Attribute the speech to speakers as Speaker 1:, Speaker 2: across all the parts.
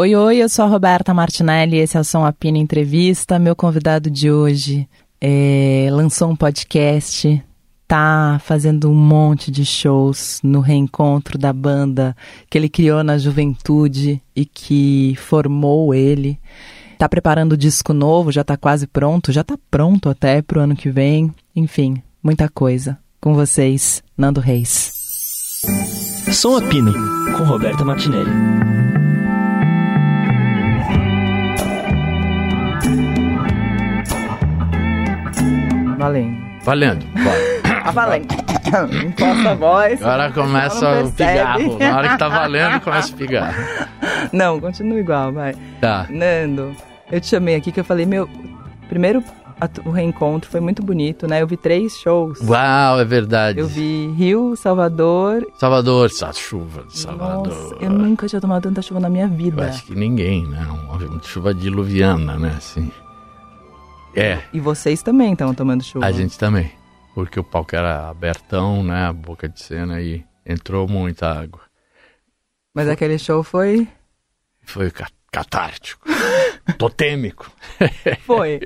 Speaker 1: Oi, oi, eu sou a Roberta Martinelli, esse é o Som Apina Entrevista. Meu convidado de hoje é, lançou um podcast, tá fazendo um monte de shows no reencontro da banda que ele criou na juventude e que formou ele. Tá preparando disco novo, já tá quase pronto, já tá pronto até pro ano que vem. Enfim, muita coisa. Com vocês, Nando Reis.
Speaker 2: Som Apino, com Roberta Martinelli.
Speaker 1: Valendo.
Speaker 3: Valendo, bora.
Speaker 1: Tá valendo. Imposta a voz.
Speaker 3: Agora começa o pigarro. Na hora que tá valendo, começa o pigarro.
Speaker 1: Não, continua igual, vai.
Speaker 3: Tá.
Speaker 1: Nando, eu te chamei aqui que eu falei, meu, primeiro a o reencontro foi muito bonito, né? Eu vi três shows.
Speaker 3: Uau, é verdade.
Speaker 1: Eu vi Rio, Salvador.
Speaker 3: Salvador, essa chuva de Salvador.
Speaker 1: Nossa, eu nunca tinha tomado tanta chuva na minha
Speaker 3: Eu
Speaker 1: vida.
Speaker 3: acho que ninguém, né? Uma chuva diluviana, né? Assim. É,
Speaker 1: E vocês também estão tomando chuva.
Speaker 3: a gente também. Porque o palco era abertão, né? A boca de cena e entrou muita água.
Speaker 1: Mas aquele show foi.
Speaker 3: Foi ca- catártico. totêmico.
Speaker 1: Foi.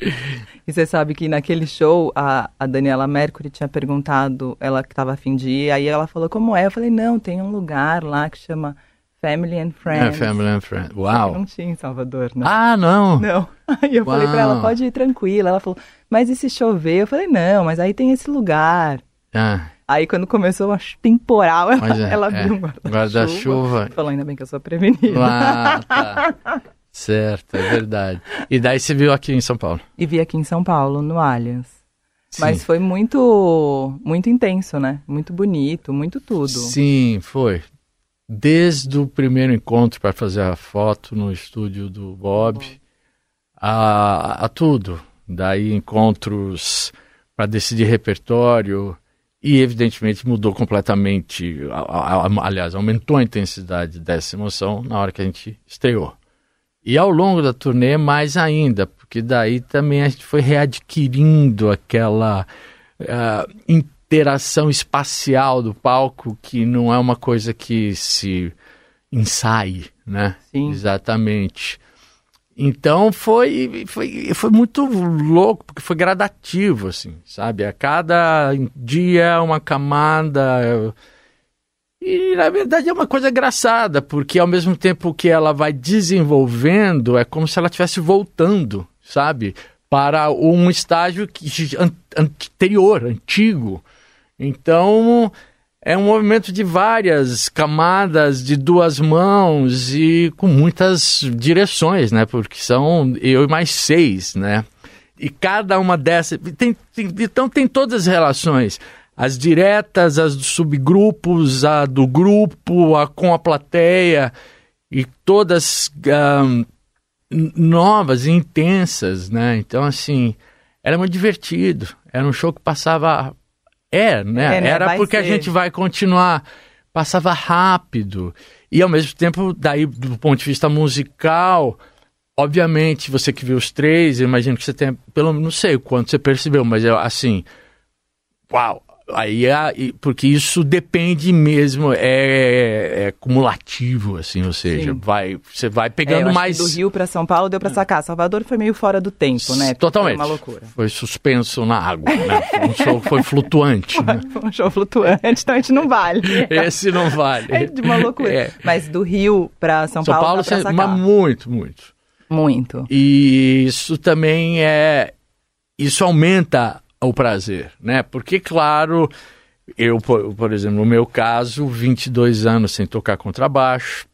Speaker 1: e você sabe que naquele show a, a Daniela Mercury tinha perguntado, ela que estava afim de ir, aí ela falou como é. Eu falei, não, tem um lugar lá que chama Family and
Speaker 3: É,
Speaker 1: Friends.
Speaker 3: family and friends. Uau.
Speaker 1: Não tinha em Salvador, né?
Speaker 3: Ah, não.
Speaker 1: Não. Aí eu falei pra ela,
Speaker 3: Uau.
Speaker 1: pode ir tranquila. Ela falou, mas e se chover? Eu falei, não, mas aí tem esse lugar.
Speaker 3: Ah,
Speaker 1: Aí quando começou a temporal, ela,
Speaker 3: é,
Speaker 1: ela
Speaker 3: é.
Speaker 1: abriu um guarda-chuva.
Speaker 3: Guarda-chuva.
Speaker 1: Falou, ainda bem que eu sou prevenida.
Speaker 3: ah, tá. Certo, é verdade. E daí você viu aqui em São Paulo.
Speaker 1: E vi aqui em São Paulo, no Allianz.
Speaker 3: Sim.
Speaker 1: Mas foi muito, muito intenso, né? Muito bonito, muito tudo.
Speaker 3: Sim, foi. Desde o primeiro encontro para fazer a foto no estúdio do Bob, a, a tudo. Daí encontros para decidir repertório e evidentemente mudou completamente, aliás, aumentou a intensidade dessa emoção na hora que a gente estreou. E ao longo da turnê mais ainda, porque daí também a gente foi readquirindo aquela ah, interação espacial do palco que não é uma coisa que se ensaie, né?
Speaker 1: Sim.
Speaker 3: Exatamente. Então foi, foi, foi muito louco, porque foi gradativo, assim, sabe? A cada dia uma camada. E na verdade é uma coisa engraçada, porque ao mesmo tempo que ela vai desenvolvendo, é como se ela estivesse voltando, sabe? Para um estágio que, an- anterior, antigo. Então é um movimento de várias camadas, de duas mãos e com muitas direções, né? Porque são eu e mais seis, né? E cada uma dessas. Tem, tem- então tem todas as relações. As diretas, as dos subgrupos, a do grupo, a com a plateia, e todas n- novas e intensas, né? Então, assim, era muito divertido. Era um show que passava. É, né?
Speaker 1: É, né?
Speaker 3: Era
Speaker 1: Vai
Speaker 3: porque a
Speaker 1: ser.
Speaker 3: gente vai continuar. Passava rápido. E ao mesmo tempo, daí, do ponto de vista musical, obviamente, você que viu os três, eu imagino que você tenha, pelo não sei o quanto você percebeu, mas eu, assim, uau! Aí, é- porque isso depende mesmo, é, é cumulativo, assim, ou seja,
Speaker 1: Sim.
Speaker 3: vai, você vai
Speaker 1: É,
Speaker 3: pegando
Speaker 1: acho
Speaker 3: mais.
Speaker 1: do Rio pra São Paulo deu pra sacar. Salvador foi meio fora do tempo, né? Porque
Speaker 3: Totalmente.
Speaker 1: Foi uma loucura.
Speaker 3: Foi suspenso na água, né? Foi um show foi flutuante. né?
Speaker 1: Foi um show flutuante, então a gente não vale.
Speaker 3: Esse não vale.
Speaker 1: É de uma loucura.
Speaker 3: É.
Speaker 1: Mas do Rio pra São,
Speaker 3: São
Speaker 1: Paulo,
Speaker 3: Paulo, você-
Speaker 1: sacar.
Speaker 3: mas muito, muito.
Speaker 1: Muito.
Speaker 3: E isso também é. Isso aumenta o prazer, né? Porque, claro, eu, por, por exemplo, no meu caso, 22 anos sem tocar contrabaixo.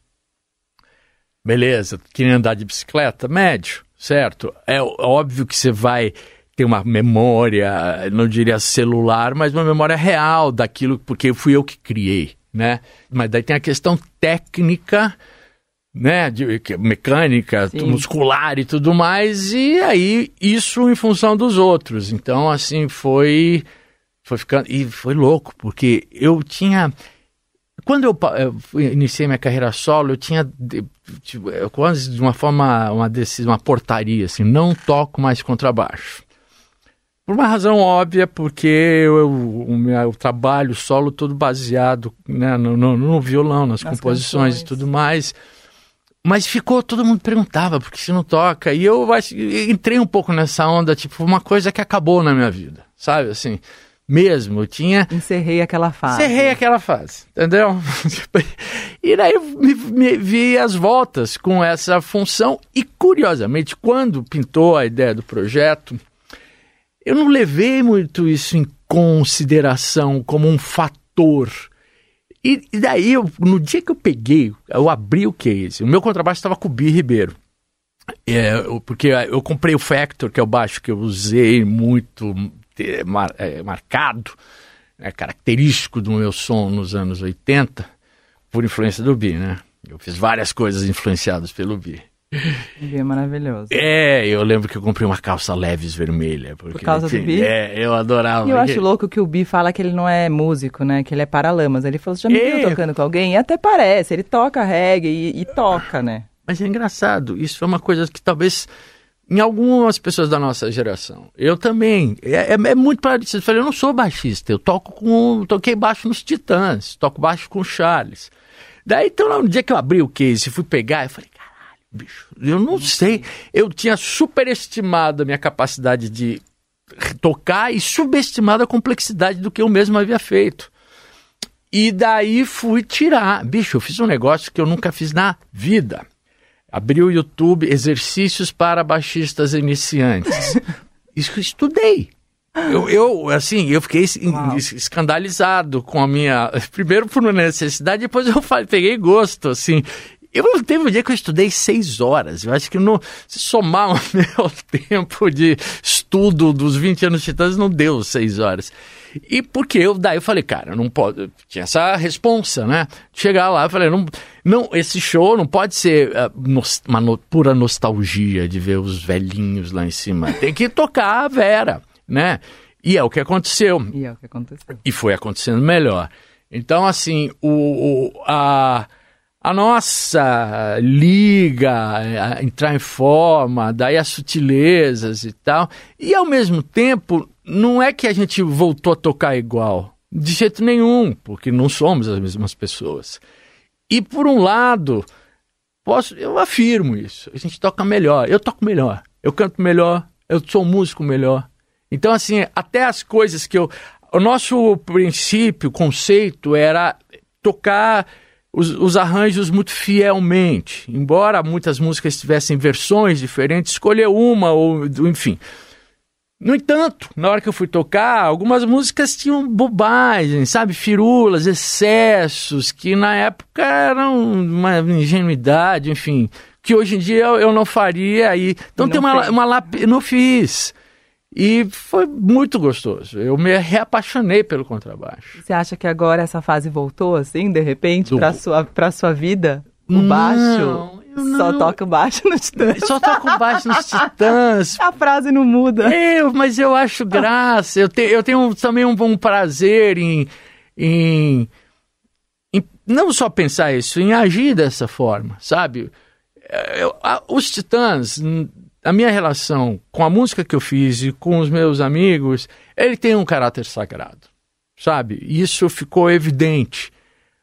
Speaker 3: Beleza, queria andar de bicicleta? Médio, certo? É óbvio que você vai ter uma memória, não diria celular, mas uma memória real daquilo, porque fui eu que criei, né? Mas daí tem a questão técnica né, de, mecânica,
Speaker 1: Sim.
Speaker 3: muscular e tudo mais, e aí isso em função dos outros. Então, assim, foi foi ficando e foi louco, porque eu tinha quando eu, eu fui- iniciei minha carreira solo, eu tinha de- tipo, eu quase de uma forma uma decisão, uma portaria assim, não toco mais contrabaixo. Por uma razão óbvia, porque eu, o meu trabalho solo todo baseado né, no, no- no violão, nas,
Speaker 1: Nas
Speaker 3: composições e
Speaker 1: canções.
Speaker 3: tudo mais. Mas ficou, todo mundo perguntava, por que você não toca? E eu acho- entrei um pouco nessa onda, tipo, uma coisa que acabou na minha vida, sabe? Assim, mesmo, eu tinha.
Speaker 1: Encerrei aquela fase.
Speaker 3: Encerrei aquela fase, entendeu? e daí eu me, me vi as voltas com essa função. E curiosamente, quando pintou a ideia do projeto, eu não levei muito isso em consideração como um fator. E, e daí, eu- no dia que eu peguei, eu abri o case, o meu contrabaixo estava com o Bi Ribeiro. É, porque eu comprei o Factor, que é o baixo que eu usei muito mar- é, marcado, é, característico do meu som nos anos 80, por influência do Bi, né? Eu fiz várias coisas influenciadas pelo Bi.
Speaker 1: É maravilhoso.
Speaker 3: É, eu lembro que eu comprei uma calça leves vermelha. Porque,
Speaker 1: Por causa do
Speaker 3: enfim,
Speaker 1: Bi?
Speaker 3: É, eu adorava.
Speaker 1: E eu acho louco que o Bi fala que ele não é músico, né? Que ele é paralamas. Ele falou, você já me
Speaker 3: É.
Speaker 1: viu tocando com alguém? E até parece, ele toca reggae e, e toca, né?
Speaker 3: Mas é engraçado, isso é uma coisa que talvez em algumas pessoas da nossa geração, eu também, é, é- é muito parecido. Eu falei, eu não sou baixista, eu toco com, toquei baixo nos Titãs, toco baixo com o Charles. Daí, então, no dia que eu abri o case e fui pegar, eu falei, bicho, eu não sei, eu tinha superestimado a minha capacidade de tocar e subestimado a complexidade do que eu mesmo havia feito. E daí fui tirar. Bicho, eu fiz um negócio que eu nunca fiz na vida. Abri o YouTube Exercícios para Baixistas Iniciantes. Isso eu estudei. Eu, eu, assim, eu fiquei
Speaker 1: Uau.
Speaker 3: es- escandalizado com a minha. Primeiro por uma necessidade, depois eu falei, peguei gosto, assim. Eu teve um dia que eu estudei seis horas. Eu acho que no, se somar o meu tempo de estudo dos 20 anos Titãs, não deu seis horas. E porque eu daí eu falei, cara, não pode. Tinha essa responsa, né? Chegar lá, eu falei, não, não esse show não pode ser nos- uma no- pura nostalgia de ver os velhinhos lá em cima. Tem que tocar a Vera, né? E é o que aconteceu.
Speaker 1: E é o que aconteceu.
Speaker 3: E foi acontecendo melhor. Então, assim, o, o- a, a nossa liga, a entrar em forma, daí as sutilezas e tal. E ao mesmo tempo, não é que a gente voltou a tocar igual. De jeito nenhum, porque não somos as mesmas pessoas. E por um lado, posso, eu afirmo isso. A gente toca melhor. Eu toco melhor. Eu canto melhor. Eu sou músico melhor. Então, assim, até as coisas que eu. O nosso princípio, conceito, era tocar os, os arranjos muito fielmente. Embora muitas músicas tivessem versões diferentes, escolher uma, ou enfim. No entanto, na hora que eu fui tocar, algumas músicas tinham bobagens, sabe? Firulas, excessos, que na época eram uma ingenuidade, enfim, que hoje em dia eu, eu não faria. E, então
Speaker 1: E
Speaker 3: tem
Speaker 1: não
Speaker 3: uma,
Speaker 1: fez.
Speaker 3: uma lap... Não fiz. E foi muito gostoso. Eu me reapaixonei pelo contrabaixo.
Speaker 1: Você acha que agora essa fase voltou, assim, de repente,
Speaker 3: Do-
Speaker 1: pra sua, pra sua vida? O
Speaker 3: Não,
Speaker 1: baixo?
Speaker 3: eu
Speaker 1: Só
Speaker 3: não.
Speaker 1: toca o baixo no Titãs.
Speaker 3: Só toco baixo nos Titãs,
Speaker 1: A frase não muda.
Speaker 3: Eu, mas eu acho graça. Eu, te- eu tenho também um, um prazer em, em, em não só pensar isso, em agir dessa forma, sabe? Eu- a- os Titãs, a minha relação com a música que eu fiz e com os meus amigos, ele tem um caráter sagrado, sabe? Isso ficou evidente.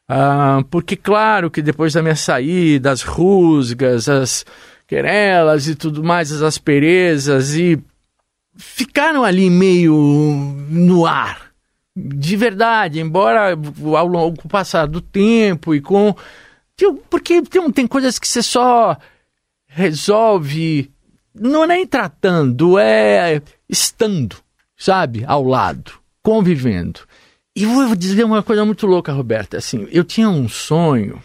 Speaker 3: Ah, porque, claro, que depois da minha saída, as rusgas, as querelas e tudo mais, as asperezas, e ficaram ali meio no ar. De verdade, embora ao longo com o passar do tempo e com. Porque tem, tem coisas que você só resolve. Não é nem tratando, é estando, sabe? Ao lado, convivendo. E vou dizer uma coisa muito louca, Roberta. Assim, eu tinha um sonho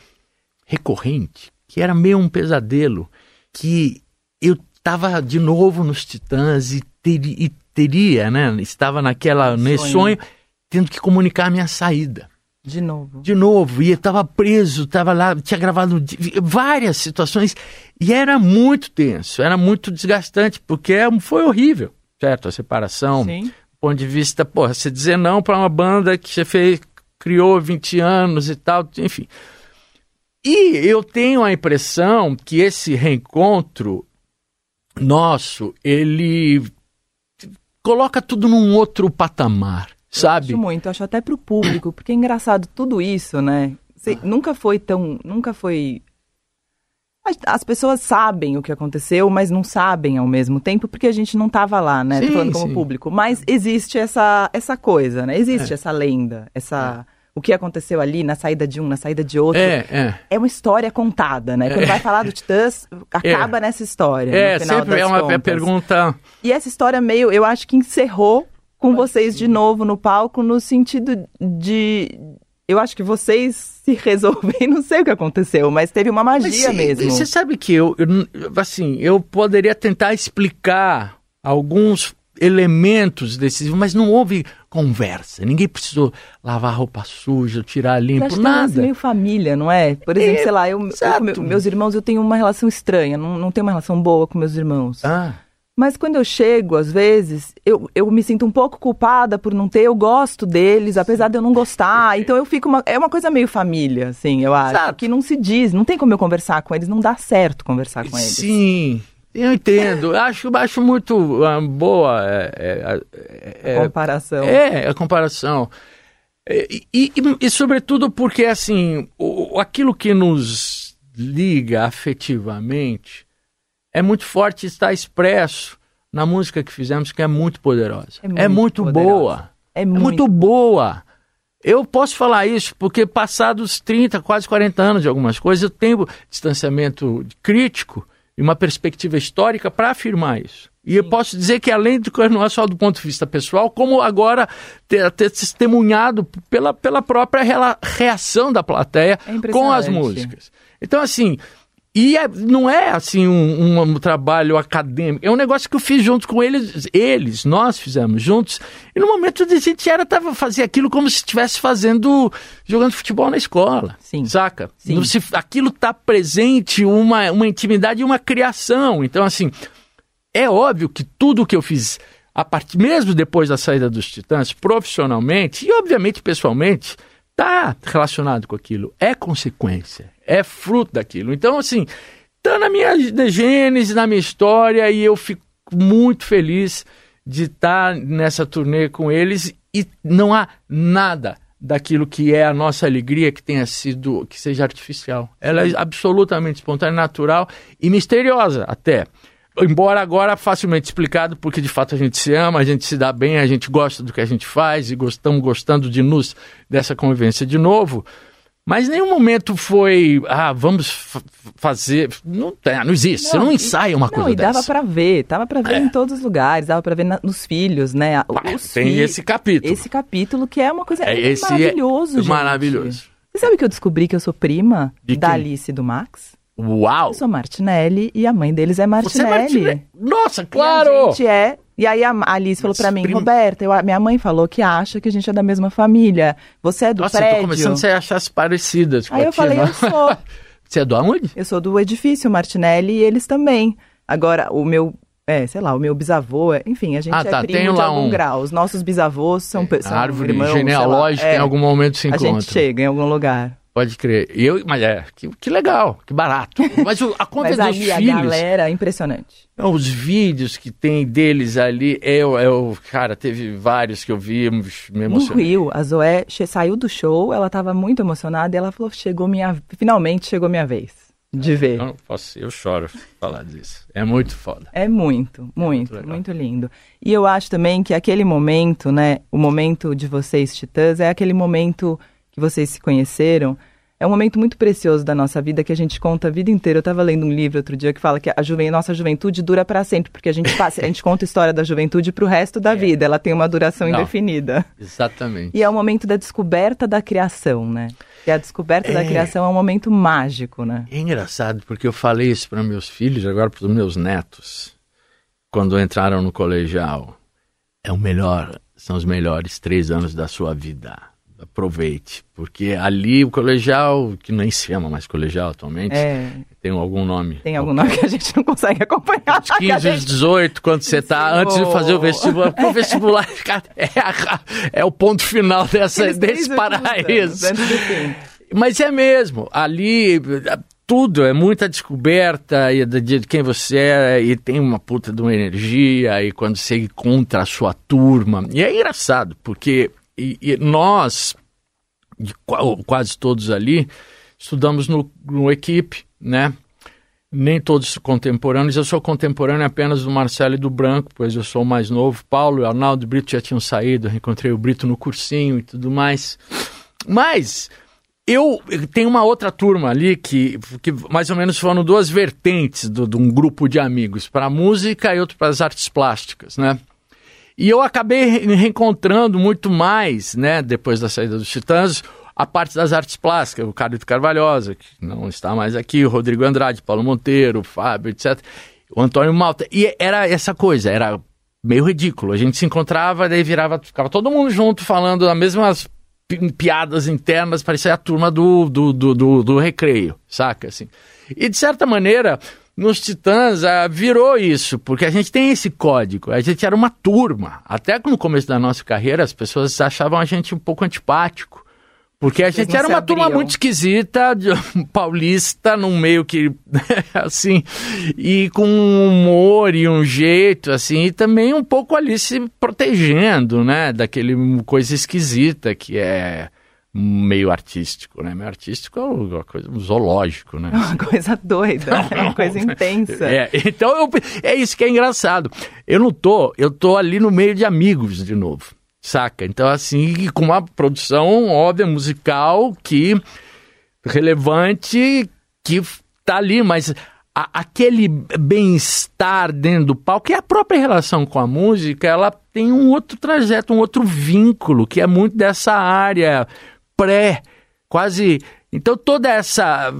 Speaker 3: recorrente que era meio um pesadelo, que eu estava de novo nos Titãs e, teri- e teria, né? Estava naquela nesse
Speaker 1: Sonho.
Speaker 3: sonho, tendo que comunicar a minha saída
Speaker 1: De novo.
Speaker 3: de novo, e estava preso, estava lá, tinha gravado várias situações, e era muito tenso, era muito desgastante, porque é- foi horrível, certo? A separação,
Speaker 1: Sim.
Speaker 3: do ponto de vista, porra, você dizer não para uma banda que você fez, criou 20 anos e tal, enfim. E eu tenho a impressão que esse reencontro nosso, ele coloca tudo num outro patamar, sabe?
Speaker 1: Acho muito, acho até pro público, porque é engraçado tudo isso, né? Cê- nunca foi tão, nunca foi as pessoas sabem o que aconteceu, mas não sabem ao mesmo tempo, porque a gente não estava lá, né? Tô
Speaker 3: Sim,
Speaker 1: falando como
Speaker 3: sim.
Speaker 1: público. Mas existe essa, essa coisa, né? Existe
Speaker 3: É.
Speaker 1: essa lenda, essa... O que aconteceu ali na saída de um, na saída de outro.
Speaker 3: É, é.
Speaker 1: É uma história contada, né? Quando vai falar do Titãs, acaba nessa história.
Speaker 3: É, sempre é uma
Speaker 1: contas.
Speaker 3: pergunta.
Speaker 1: E essa história meio, eu acho que encerrou com vocês de novo no palco, no sentido de. Eu acho que vocês se resolvem, não sei o que aconteceu, mas teve uma magia
Speaker 3: Mas,
Speaker 1: mesmo.
Speaker 3: Você sabe que eu, eu, assim, eu poderia tentar explicar alguns elementos decisivos, mas não houve conversa. Ninguém precisou lavar roupa suja, tirar limpo,
Speaker 1: um lance
Speaker 3: nada.
Speaker 1: meio família, não é? Por exemplo,
Speaker 3: É,
Speaker 1: sei lá, eu, eu meus irmãos, eu tenho uma relação estranha, não, não tenho uma relação boa com meus irmãos.
Speaker 3: Ah,
Speaker 1: Mas quando eu chego, às vezes, eu, eu me sinto um pouco culpada por não ter, eu gosto deles, apesar de eu não gostar. Então eu fico. Uma, é uma coisa meio família, assim, eu acho.
Speaker 3: Exato.
Speaker 1: Que não se diz, não tem como eu conversar com eles, não dá certo conversar com eles.
Speaker 3: sim, eu entendo. Acho, acho muito ah, boa é, é, é,
Speaker 1: Comparação.
Speaker 3: É, a comparação. E, e- e- e, sobretudo porque, assim, o- aquilo que nos liga afetivamente é muito forte está expresso na música que fizemos, que é muito poderosa.
Speaker 1: É muito
Speaker 3: É muito
Speaker 1: poderosa.
Speaker 3: boa.
Speaker 1: É
Speaker 3: É
Speaker 1: muito.
Speaker 3: muito boa. Eu posso falar isso porque, passados 30, quase 40 anos de algumas coisas, eu tenho distanciamento crítico e uma perspectiva histórica para afirmar isso. E eu posso dizer que, além de não é só do ponto de vista pessoal, como agora ter, ter testemunhado pela, pela própria reação da plateia
Speaker 1: É
Speaker 3: com as músicas. Então, assim, e é- não é assim um, um- um trabalho acadêmico, é um negócio que eu fiz junto com eles, eles, nós fizemos juntos, e no momento a gente era tava fazer aquilo como se estivesse fazendo, jogando futebol na escola,
Speaker 1: Sim.
Speaker 3: saca?
Speaker 1: Sim.
Speaker 3: Se- aquilo tá presente, uma, uma intimidade e uma criação, então assim, é óbvio que tudo que eu fiz, a partir, mesmo depois da saída dos Titãs, profissionalmente e obviamente pessoalmente, tá relacionado com aquilo. É consequência, é fruto daquilo. Então, assim, tá na minha gênese, na minha história, e eu fico muito feliz de estar nessa turnê com eles e não há nada daquilo que é a nossa alegria que tenha sido, que seja artificial. Ela é absolutamente espontânea, natural e misteriosa até. Embora agora facilmente explicado, porque de fato a gente se ama, a gente se dá bem, a gente gosta do que a gente faz e estamos gostando de nos dessa convivência de novo. Mas nenhum momento foi, ah, vamos fa- fazer. Não, tem, não existe. Você não
Speaker 1: e-
Speaker 3: ensaia uma
Speaker 1: não,
Speaker 3: coisa
Speaker 1: e dava
Speaker 3: dessa.
Speaker 1: pra ver, dava pra ver
Speaker 3: É.
Speaker 1: em todos os lugares, dava pra ver na- nos filhos, né? Os
Speaker 3: tem
Speaker 1: fi-
Speaker 3: esse capítulo.
Speaker 1: Esse capítulo que é uma coisa
Speaker 3: É,
Speaker 1: é
Speaker 3: esse é
Speaker 1: maravilhoso, gente.
Speaker 3: maravilhoso.
Speaker 1: Você sabe que eu descobri que eu sou prima da? Alice e do Max?
Speaker 3: Uau!
Speaker 1: Eu sou Martinelli e a mãe deles é
Speaker 3: é
Speaker 1: Martinelli.
Speaker 3: Martinelli. Nossa,
Speaker 1: E a
Speaker 3: claro!
Speaker 1: gente é. E aí a Alice falou
Speaker 3: Mas
Speaker 1: pra mim,
Speaker 3: primo-
Speaker 1: Roberta, eu- a minha mãe falou que acha que a gente é da mesma família. Você é do
Speaker 3: Nossa, eu
Speaker 1: prédio?
Speaker 3: tô começando a achar as parecidas com
Speaker 1: Aí
Speaker 3: a
Speaker 1: eu falei,
Speaker 3: tia,
Speaker 1: eu
Speaker 3: não?
Speaker 1: sou.
Speaker 3: Você é do aonde?
Speaker 1: Eu sou do edifício Martinelli e eles também. Agora, o meu, é, sei lá, o meu bisavô, é- enfim, a gente
Speaker 3: Ah,
Speaker 1: é
Speaker 3: tá,
Speaker 1: primo
Speaker 3: tem
Speaker 1: de
Speaker 3: lá
Speaker 1: algum
Speaker 3: um-
Speaker 1: grau. Os nossos bisavôs são, pe- são
Speaker 3: A árvore
Speaker 1: irmãos, lá.
Speaker 3: genealógica
Speaker 1: É,
Speaker 3: em algum momento se
Speaker 1: A
Speaker 3: encontra.
Speaker 1: gente chega em algum lugar.
Speaker 3: Pode crer. Eu, mas é, que, que legal, que barato. Mas o- a conta
Speaker 1: Mas
Speaker 3: dos
Speaker 1: ali a
Speaker 3: filhos,
Speaker 1: galera, é impressionante.
Speaker 3: não, os vídeos que tem deles ali, eu, eu, cara, teve vários que eu vi, me
Speaker 1: No
Speaker 3: emocionei.
Speaker 1: Rio, a Zoé saiu do show, ela tava muito emocionada e ela falou: chegou minha. Finalmente chegou minha vez de ver.
Speaker 3: Eu, não posso, eu choro falar disso. É muito foda.
Speaker 1: É muito, muito,
Speaker 3: legal.
Speaker 1: muito lindo. E eu acho também que aquele momento, né, o momento de vocês titãs, é aquele momento que vocês se conheceram. É um momento muito precioso da nossa vida que a gente conta a vida inteira. Eu estava lendo um livro outro dia que fala que a juven... nossa juventude dura para sempre, porque a gente passa, a gente conta a história da juventude para o resto da vida. Ela tem uma duração
Speaker 3: É. Não.
Speaker 1: indefinida.
Speaker 3: Exatamente.
Speaker 1: E é o momento da descoberta da criação, né? E a descoberta da
Speaker 3: É.
Speaker 1: criação é um momento mágico, né?
Speaker 3: É engraçado porque eu falei isso para meus filhos, agora para os meus netos, quando entraram no colegial. É o melhor, são os melhores três anos da sua vida. Aproveite, porque ali o colegial, que nem se chama mais colegial atualmente,
Speaker 1: É,
Speaker 3: tem algum nome.
Speaker 1: tem algum nome que a gente não consegue acompanhar.
Speaker 3: Os
Speaker 1: que a
Speaker 3: 15, os
Speaker 1: gente-
Speaker 3: 18, quando você está antes de fazer o vestibular. Porque o vestibular é, a- é o ponto final dessa, desse paraíso. Mas é mesmo, ali tudo é muita descoberta e de quem você é e tem uma puta de uma energia e quando você encontra a sua turma. E é engraçado, porque e- e nós, quase todos ali, estudamos no, no equipe, né? nem todos contemporâneos. Eu sou contemporâneo apenas do Marcelo e do Branco, pois eu sou mais novo. Paulo e Arnaldo Brito já tinham saído, eu encontrei o Brito no cursinho e tudo mais. Mas eu tenho uma outra turma ali que, que mais ou menos foram duas vertentes de um grupo de amigos, para música e outro para as artes plásticas, né? E eu acabei reencontrando muito mais, né, depois da saída dos Titãs, a parte das artes plásticas, o Carlito Carvalhosa, que não está mais aqui, o Rodrigo Andrade, Paulo Monteiro, Fábio, etc. O Antônio Malta. E era essa coisa, era meio ridículo. A gente se encontrava, daí virava, ficava todo mundo junto falando as mesmas piadas internas, parecia a turma do, do, do, do, do recreio, saca? Assim. E de certa maneira, nos Titãs ah, virou isso, porque a gente tem esse código. A gente era uma turma. Até no começo da nossa carreira, as pessoas achavam a gente um pouco antipático. Porque a gente era uma turma muito esquisita, de, paulista, num meio que, assim, e com um humor e um jeito, assim, e também um pouco ali se protegendo, né, daquele coisa esquisita que é meio artístico, né? Meio artístico é uma coisa um zoológico, né?
Speaker 1: Uma coisa doida, é uma coisa intensa.
Speaker 3: É, então eu, é isso que é engraçado. Eu não tô, eu tô ali no meio de amigos de novo saca? Então, assim, com uma produção óbvia, musical, que relevante, que tá ali, mas a, aquele bem-estar dentro do palco, que é a própria relação com a música, ela tem um outro trajeto, um outro vínculo, que é muito dessa área pré, quase. Então, toda essa.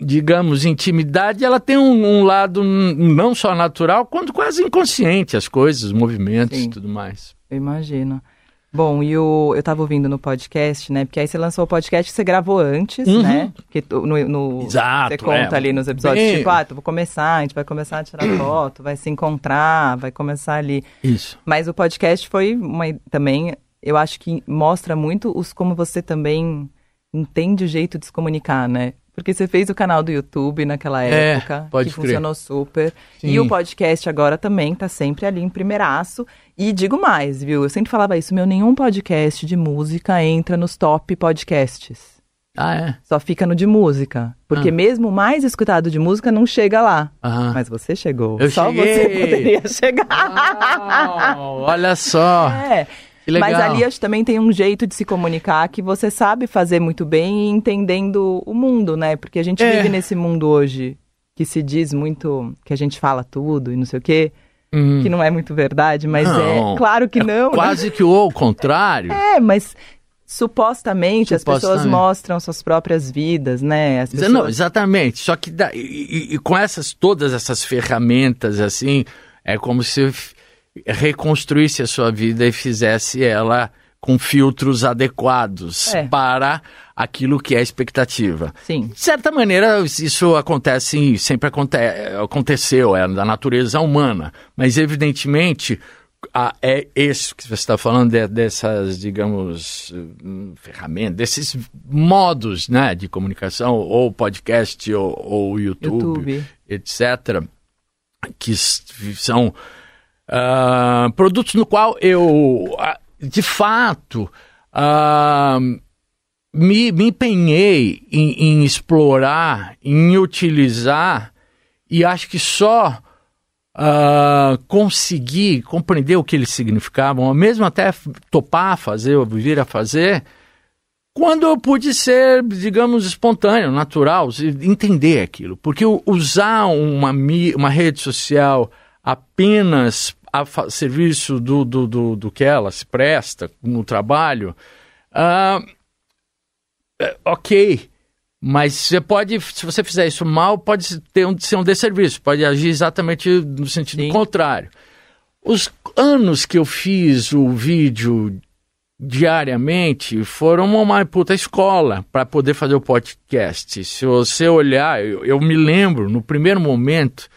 Speaker 3: Digamos, intimidade, ela tem um, um, lado não só natural, quanto quase inconsciente, as coisas, os movimentos e tudo mais.
Speaker 1: Eu imagino. Bom, e o, eu tava ouvindo no podcast, né? Porque aí você lançou o podcast que você gravou antes, uhum. né? Que no, no,
Speaker 3: Exato,
Speaker 1: você conta
Speaker 3: é.
Speaker 1: ali nos episódios, Bem... tipo, ah, vou começar, a gente vai começar a tirar foto, vai se encontrar, vai começar ali.
Speaker 3: Isso.
Speaker 1: Mas o podcast foi uma, também, eu acho que mostra muito os como você também entende o jeito de se comunicar, né? Porque você fez o canal do YouTube naquela é, época,
Speaker 3: pode
Speaker 1: que
Speaker 3: crer.
Speaker 1: funcionou super. Sim. E o podcast agora também tá sempre ali em primeiraço. E digo mais, viu? Eu sempre falava isso, meu nenhum podcast de música entra nos top podcasts.
Speaker 3: Ah, é?
Speaker 1: Só fica no de música. Porque ah. mesmo o mais escutado de música não chega lá.
Speaker 3: Aham.
Speaker 1: Mas você chegou.
Speaker 3: Eu
Speaker 1: só
Speaker 3: cheguei.
Speaker 1: você poderia chegar.
Speaker 3: Oh, olha só.
Speaker 1: É. Mas ali acho que também tem um jeito de se comunicar que você sabe fazer muito bem entendendo o mundo, né? Porque a gente é. vive nesse mundo hoje que se diz muito que a gente fala tudo e não sei o quê. Hum. Que não é muito verdade, mas não, é claro que
Speaker 3: é
Speaker 1: não.
Speaker 3: Né? Quase né? que o contrário.
Speaker 1: É, mas supostamente, supostamente, as pessoas mostram suas próprias vidas, né? As pessoas...
Speaker 3: Não, exatamente. Só que da, e, e, com essas todas essas ferramentas assim, é como se reconstruísse a sua vida e fizesse ela com filtros adequados é. para aquilo que é a expectativa.
Speaker 1: Sim.
Speaker 3: De certa maneira, isso acontece, sempre aconte aconteceu, é da natureza humana, mas evidentemente a, é isso que você está falando de, dessas, digamos, ferramentas, desses modos né, de comunicação, ou podcast, ou, ou YouTube, YouTube, etc., que são uh, produtos no qual eu, ah, de fato, uh, me, me empenhei em, em, explorar, em utilizar, e acho que só uh, consegui compreender o que eles significavam, mesmo até topar fazer, ou vir a fazer, quando eu pude ser, digamos, espontâneo, natural, entender aquilo. Porque usar uma, uma rede social apenas a serviço do, do, do, do, que ela se presta no trabalho, uh, ok. Mas você pode, se você fizer isso mal, pode ter um, ser um desserviço, pode agir exatamente no sentido Sim. contrário. Os anos que eu fiz o vídeo diariamente foram uma puta escola para poder fazer o podcast. Se você olhar, eu, eu me lembro, no primeiro momento,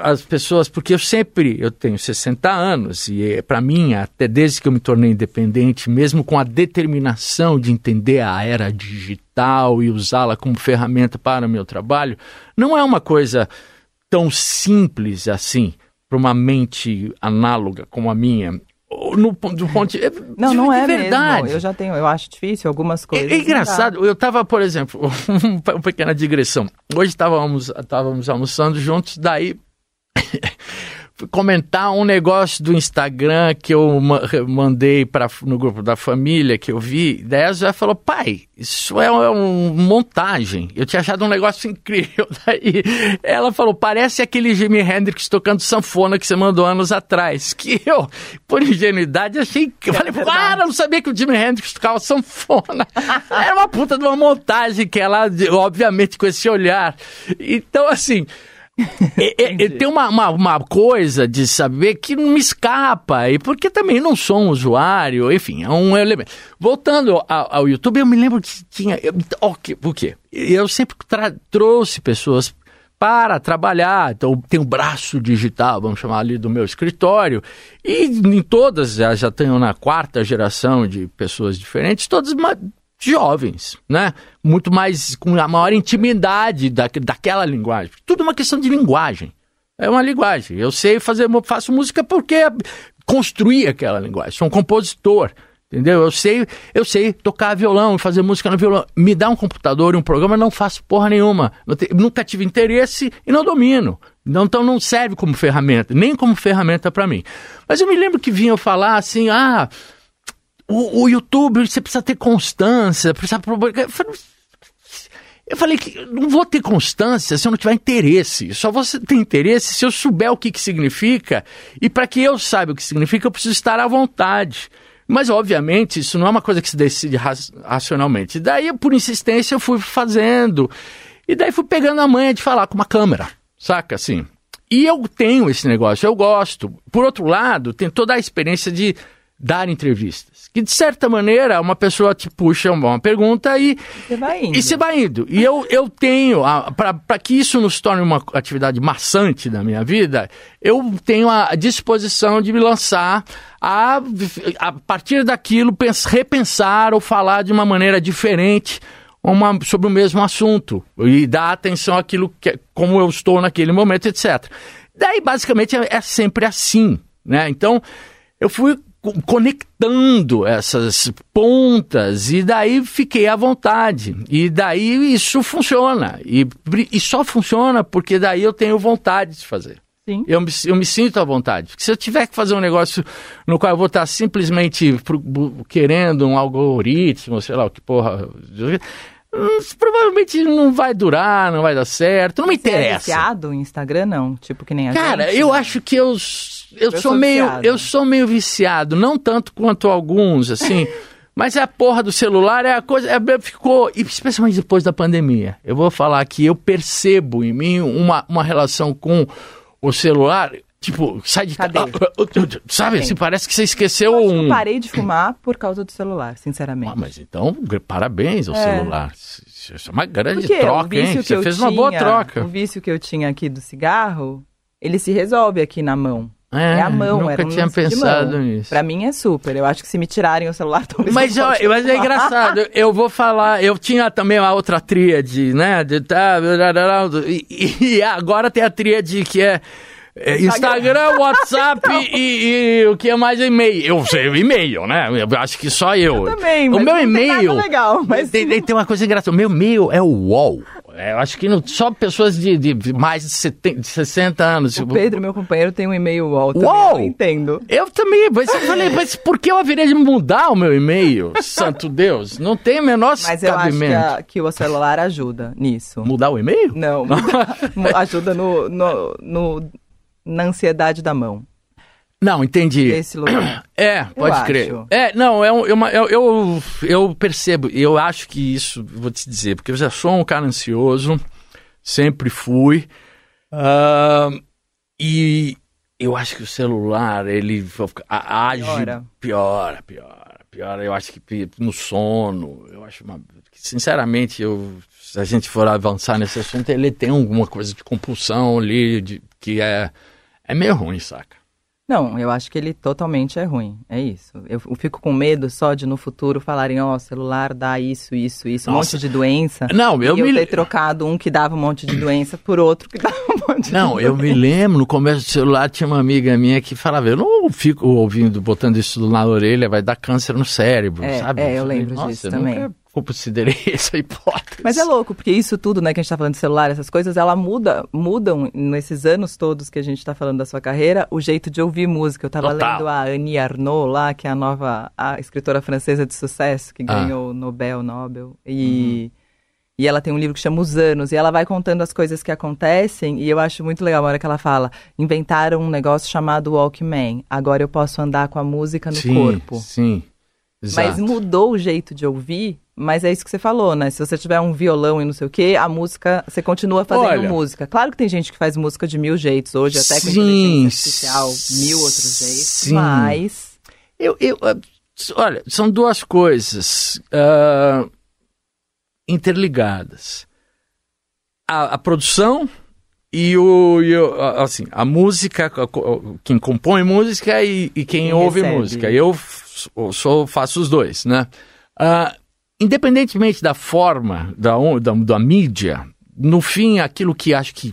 Speaker 3: as pessoas, porque eu sempre, eu tenho 60 anos e é, para mim, até desde que eu me tornei independente, mesmo com a determinação de entender a era digital e usá-la como ferramenta para o meu trabalho, não é uma coisa tão simples assim para uma mente análoga como a minha. no, do ponto de,
Speaker 1: Não,
Speaker 3: de,
Speaker 1: não é
Speaker 3: verdade.
Speaker 1: mesmo. Eu já tenho, eu acho difícil algumas coisas.
Speaker 3: É, é engraçado, eu tava, por exemplo, uma pequena digressão. Hoje estávamos, estávamos almoçando juntos, daí comentar um negócio do Instagram que eu ma- mandei para no grupo da família que eu vi. Daí a Zé falou: pai, isso é uma montagem. Eu tinha achado um negócio incrível. Daí ela falou: parece aquele Jimi Hendrix tocando sanfona que você mandou anos atrás. Que eu, por ingenuidade, achei. Eu falei:
Speaker 1: verdade.
Speaker 3: cara, eu não sabia que o Jimi Hendrix tocava sanfona. Era uma puta de uma montagem que ela, obviamente, com esse olhar. Então, assim. É, é, tem uma, uma, uma coisa de saber que não me escapa, e porque também não sou um usuário, enfim, é um elemento. Voltando ao, ao YouTube, eu me lembro que tinha. Eu, o quê? O quê? Eu sempre trouxe pessoas para trabalhar, então tem um braço digital, vamos chamar ali do meu escritório, e em todas, já, já tenho na quarta geração de pessoas diferentes, todas jovens, né? Muito mais, com a maior intimidade da, daquela linguagem. Tudo é uma questão de linguagem. É uma linguagem. Eu sei fazer, faço música porque construí aquela linguagem. Sou um compositor. Entendeu? Eu sei, eu sei tocar violão, fazer música no violão. Me dá um computador e um programa, não faço porra nenhuma. Nunca tive interesse e não domino. Não- Então não serve como ferramenta, nem como ferramenta para mim. Mas eu me lembro que vinham falar assim, ah, o, o YouTube, você precisa ter constância, precisa... Eu falei, que não vou ter constância se eu não tiver interesse. Só vou ter interesse se eu souber o que, que significa. E para que eu saiba o que significa, eu preciso estar à vontade. Mas, obviamente, isso não é uma coisa que se decide ra- racionalmente. Daí, por insistência, eu fui fazendo. E daí fui pegando a manha de falar com uma câmera, saca? Assim. E eu tenho esse negócio, eu gosto. Por outro lado, tem toda a experiência de dar entrevistas. Que, de certa maneira, uma pessoa te puxa uma pergunta e
Speaker 1: Você vai indo.
Speaker 3: e você vai indo. E eu, eu tenho, para que isso nos torne uma atividade maçante da minha vida, eu tenho a disposição de me lançar a, a partir daquilo, pens- repensar ou falar de uma maneira diferente uma, sobre o mesmo assunto. E dar atenção àquilo que, é- como eu estou naquele momento, etc. Daí, basicamente, é, é sempre assim. Né? Então, eu fui conectando essas pontas e daí fiquei à vontade. E daí isso funciona. E, e só funciona porque daí eu tenho vontade de fazer.
Speaker 1: Sim.
Speaker 3: Eu me, eu me sinto à vontade. Porque se eu tiver que fazer um negócio no qual eu vou estar simplesmente pro- querendo um algoritmo, sei lá o que porra. hum, Provavelmente não vai durar, não vai dar certo, não me
Speaker 1: Você é
Speaker 3: interessa.
Speaker 1: viciado em Instagram, não? Tipo que nem a
Speaker 3: Cara,
Speaker 1: gente?
Speaker 3: eu acho que eu, eu,
Speaker 1: Eu
Speaker 3: sou
Speaker 1: sou
Speaker 3: meio
Speaker 1: viciado.
Speaker 3: eu sou meio viciado, não tanto quanto alguns, assim. Mas a porra do celular é a coisa. É, ficou. e Especialmente depois da pandemia. Eu vou falar que eu percebo em mim uma, uma relação com o celular. Tipo, sai de
Speaker 1: Cadê?
Speaker 3: Sabe, assim, parece que você esqueceu
Speaker 1: Eu
Speaker 3: um.
Speaker 1: eu parei de fumar por causa do celular, sinceramente.
Speaker 3: Ah, mas então, parabéns ao
Speaker 1: É.
Speaker 3: celular. Isso é uma grande
Speaker 1: Porque
Speaker 3: troca, hein? Você fez
Speaker 1: tinha,
Speaker 3: uma boa troca.
Speaker 1: O vício que eu tinha aqui do cigarro, ele se resolve aqui na mão.
Speaker 3: É,
Speaker 1: É, a mão,
Speaker 3: nunca
Speaker 1: um
Speaker 3: tinha pensado nisso.
Speaker 1: Pra mim é super. Eu acho que se me tirarem o celular, talvez
Speaker 3: Mas,
Speaker 1: eu
Speaker 3: mas é engraçado, eu vou falar, eu tinha também a outra tríade, né? De, tá, e, e agora tem a tríade que é Instagram, WhatsApp e, e o que é mais e-mail. Eu sei o e-mail, né? Eu acho que só eu.
Speaker 1: Eu também,
Speaker 3: o
Speaker 1: mas
Speaker 3: meu e-mail.
Speaker 1: legal, mas-
Speaker 3: tem, tem- uma coisa engraçada. O meu e-mail é o UOL. É, eu acho que só pessoas de, de mais de, 70, de 60 anos.
Speaker 1: O Pedro, meu companheiro, tem um e-mail UOL também,
Speaker 3: Uau!
Speaker 1: eu entendo.
Speaker 3: Eu também, mas eu falei, mas por que eu haveria de mudar o meu e-mail? Santo Deus, não tem o menor
Speaker 1: Mas eu acho que,
Speaker 3: cabimento.
Speaker 1: a- que o celular ajuda nisso.
Speaker 3: Mudar o e-mail?
Speaker 1: Não, mu- ajuda no, no, no- na ansiedade da mão.
Speaker 3: Não, entendi.
Speaker 1: Esse lugar.
Speaker 3: É, pode
Speaker 1: acho.
Speaker 3: crer. É, não, é um- é uma- eu, eu, eu percebo, eu acho que isso, vou te dizer, porque eu já sou um cara ansioso, sempre fui, ah, e eu acho que o celular, ele age,
Speaker 1: Piora.
Speaker 3: piora, piora, piora, eu acho que no sono, eu acho uma, sinceramente, eu, se a gente for avançar nesse assunto, ele tem alguma coisa de compulsão ali, de, que é, é meio ruim, saca?
Speaker 1: Não, eu acho que ele totalmente é ruim. É isso. Eu, eu fico com medo só de no futuro falarem, ó, oh, celular dá isso, isso, isso, um monte de doença.
Speaker 3: Não, eu
Speaker 1: e
Speaker 3: me
Speaker 1: eu ter trocado um que dava um monte de doença por outro que dava um monte de
Speaker 3: Não,
Speaker 1: doença.
Speaker 3: eu me lembro, no começo do celular tinha uma amiga minha que falava, eu não fico ouvindo, botando isso na orelha, vai dar câncer no cérebro,
Speaker 1: é,
Speaker 3: sabe?
Speaker 1: É, eu, lembro Nossa, disso também. Nunca
Speaker 3: considerei essa hipótese.
Speaker 1: Mas é louco, porque isso tudo, né, que a gente está falando de celular, essas coisas, ela muda, mudam nesses anos todos que a gente está falando da sua carreira, o jeito de ouvir música. Eu estava lendo a Annie Arnaud lá, que é a nova a escritora francesa de sucesso, que ah. ganhou o Nobel, Nobel, e... Uhum. E ela tem um livro que chama Os Anos, e ela vai contando as coisas que acontecem, e eu acho muito legal a hora que ela fala: inventaram um negócio chamado Walkman, agora eu posso andar com a música no
Speaker 3: sim,
Speaker 1: corpo.
Speaker 3: Sim. Exato.
Speaker 1: Mas mudou o jeito de ouvir mas é isso que você falou, né? Se você tiver um violão e não sei o quê, a música, você continua fazendo Olha, música. Claro que tem gente que faz música de mil jeitos hoje, até com inteligência artificial, mil outros jeitos, sim. mas...
Speaker 3: Eu, eu, ah, olha, são duas coisas uh, interligadas. A, a, produção e o, e o, assim, a música, quem compõe música e, e quem, quem ouve recebe. música. Eu sou, faço os dois, né? Uh, independentemente da forma, da, da, da mídia, no fim, aquilo que acho que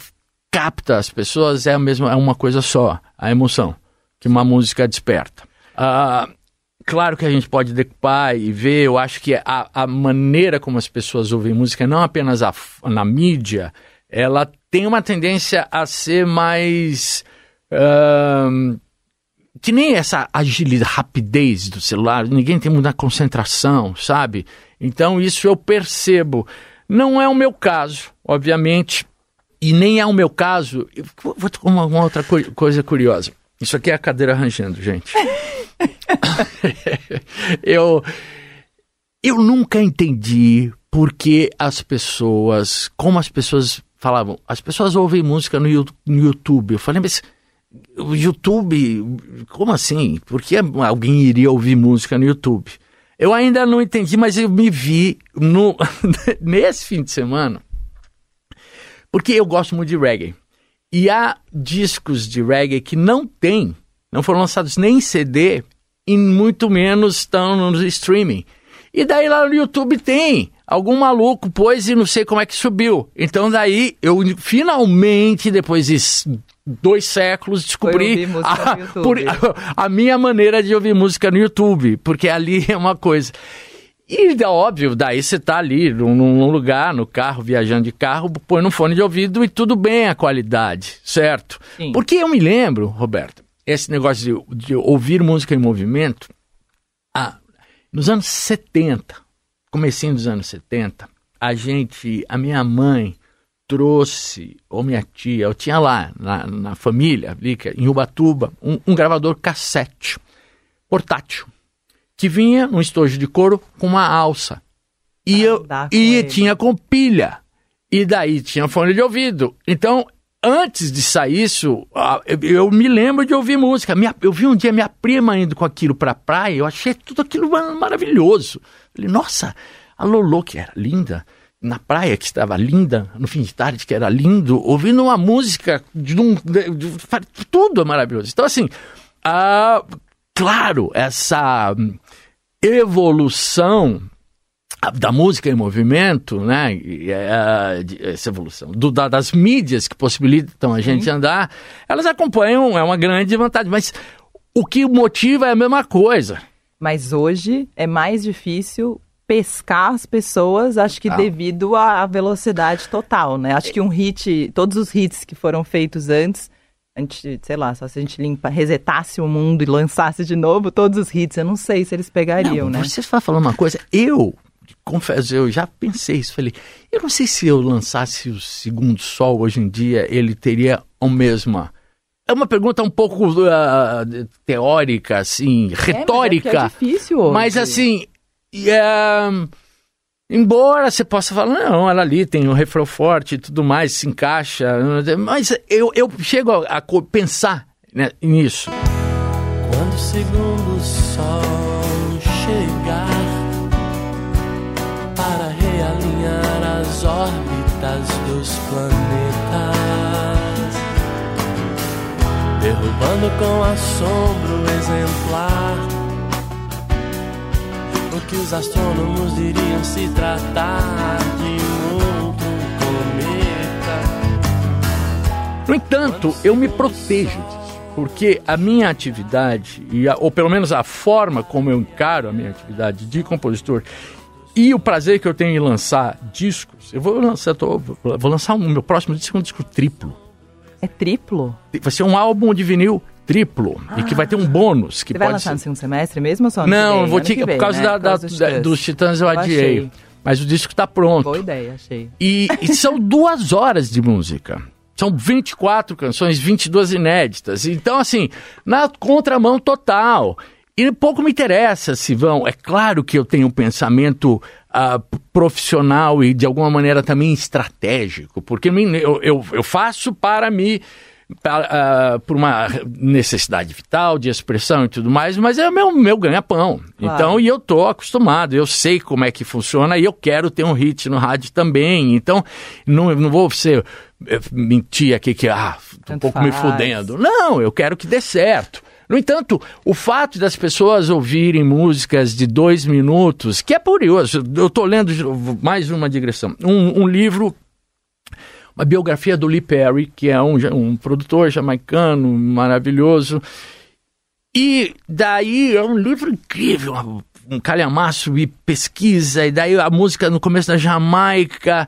Speaker 3: capta as pessoas é, a mesma, é uma coisa só, a emoção que uma música desperta. Uh, claro que a gente pode decupar e ver, eu acho que a, a maneira como as pessoas ouvem música, não apenas a, na mídia, ela tem uma tendência a ser mais. Uh, que nem essa agilidade, rapidez do celular, ninguém tem muita concentração, sabe? Então isso eu percebo. Não é o meu caso, obviamente, e nem é o meu caso. Vou te uma, uma outra coisa curiosa. Isso aqui é a cadeira arranjando, gente. eu, eu nunca entendi porque as pessoas, como as pessoas falavam, as pessoas ouvem música no, no YouTube. Eu falei, mas o YouTube, como assim? Por que alguém iria ouvir música no YouTube? Eu ainda não entendi, mas eu me vi no, nesse fim de semana, porque eu gosto muito de reggae. E há discos de reggae que não tem, não foram lançados nem em CD, e muito menos estão no streaming. E daí lá no YouTube tem. Algum maluco pôs e não sei como é que subiu. Então daí eu finalmente, depois de dois séculos, descobri a, por, a, a, minha maneira de ouvir música no YouTube, porque ali é uma coisa. E é óbvio, daí você tá ali num, num, lugar, no carro, viajando de carro, põe no fone de ouvido e tudo bem a qualidade, certo? Sim. Porque eu me lembro, Roberto, esse negócio de, de ouvir música em movimento, ah, nos anos 70, comecinho dos anos 70, a gente, a minha mãe trouxe, ou minha tia, eu tinha lá na, na família, ali, é em Ubatuba, um, um, gravador cassete portátil, que vinha num estojo de couro com uma alça. E, eu, e tinha com pilha. E daí tinha fone de ouvido. Então, antes de sair isso, eu me lembro de ouvir música. eu vi um dia minha prima indo com aquilo pra praia, eu achei tudo aquilo maravilhoso. Falei, nossa, a Lolo, que era linda, na praia, que estava linda, no fim de tarde, que era lindo, ouvindo uma música de um. De, de, tudo é maravilhoso. Então, assim, ah, claro, essa evolução da música em movimento, né? Essa evolução do, da, das mídias que possibilitam a gente Sim. andar, elas acompanham, é uma grande vantagem. Mas o que motiva é a mesma coisa.
Speaker 1: Mas hoje é mais difícil pescar as pessoas, acho que ah. devido à velocidade total, né? Acho que um hit, todos os hits que foram feitos antes, a gente, sei lá, só se a gente limpa, resetasse o mundo e lançasse de novo todos os hits, eu não sei se eles pegariam,
Speaker 3: não,
Speaker 1: né?
Speaker 3: Você está falando uma coisa, eu confesso, eu já pensei isso, falei, eu não sei se eu lançasse o Segundo Sol hoje em dia, ele teria a mesma... É uma pergunta um pouco uh, teórica, assim, retórica. É, mas
Speaker 1: é, é difícil hoje.
Speaker 3: Mas assim, e, é, embora você possa falar, não, ela ali tem um refrão forte e tudo mais, se encaixa, mas eu, eu chego a, a pensar né, nisso.
Speaker 4: Quando o segundo sol chegar para realinhar as órbitas dos planetas, derrubando com assombro exemplar que os astrônomos diriam se tratar de outro cometa
Speaker 3: No entanto, eu me protejo disso, porque a minha atividade, e ou pelo menos a forma como eu encaro a minha atividade de compositor, e o prazer que eu tenho em lançar discos, eu vou lançar, tô- vou lançar o meu próximo disco, um disco triplo.
Speaker 1: É triplo?
Speaker 3: Vai ser um álbum de vinil triplo, e que vai ter um bônus, que
Speaker 1: Você vai
Speaker 3: pode
Speaker 1: lançar
Speaker 3: ser...
Speaker 1: no segundo semestre mesmo ou só
Speaker 3: Não, vou te, por
Speaker 1: vem,
Speaker 3: causa
Speaker 1: né?
Speaker 3: da,
Speaker 1: Por causa dos
Speaker 3: da-
Speaker 1: Titãs.
Speaker 3: dos Titãs eu
Speaker 1: Eu
Speaker 3: adiei.
Speaker 1: achei.
Speaker 3: Mas o disco tá pronto.
Speaker 1: Boa ideia, achei.
Speaker 3: E, e são duas horas de música. São 24 canções, 22 inéditas. Então, assim, na contramão total. E pouco me interessa se vão. É claro que eu tenho um pensamento ah, profissional e, de alguma maneira, também estratégico, porque eu, eu, eu faço para me. Ah, por uma necessidade vital de expressão e tudo mais, mas é o meu, meu ganha-pão.
Speaker 1: Claro.
Speaker 3: Então, e eu tô acostumado, eu sei como é que funciona e eu quero ter um hit no rádio também. Então, não, não vou ser eh, mentir aqui que ah, tô um pouco me
Speaker 1: faz.
Speaker 3: fudendo. Não, eu quero que dê certo. No entanto, o fato das pessoas ouvirem músicas de dois minutos, que é curioso, eu estou lendo mais uma digressão, um, um livro uma biografia do Lee Perry, que é um, um produtor jamaicano maravilhoso. E daí é um livro incrível, um- calhamaço e pesquisa, e daí a música no começo da Jamaica,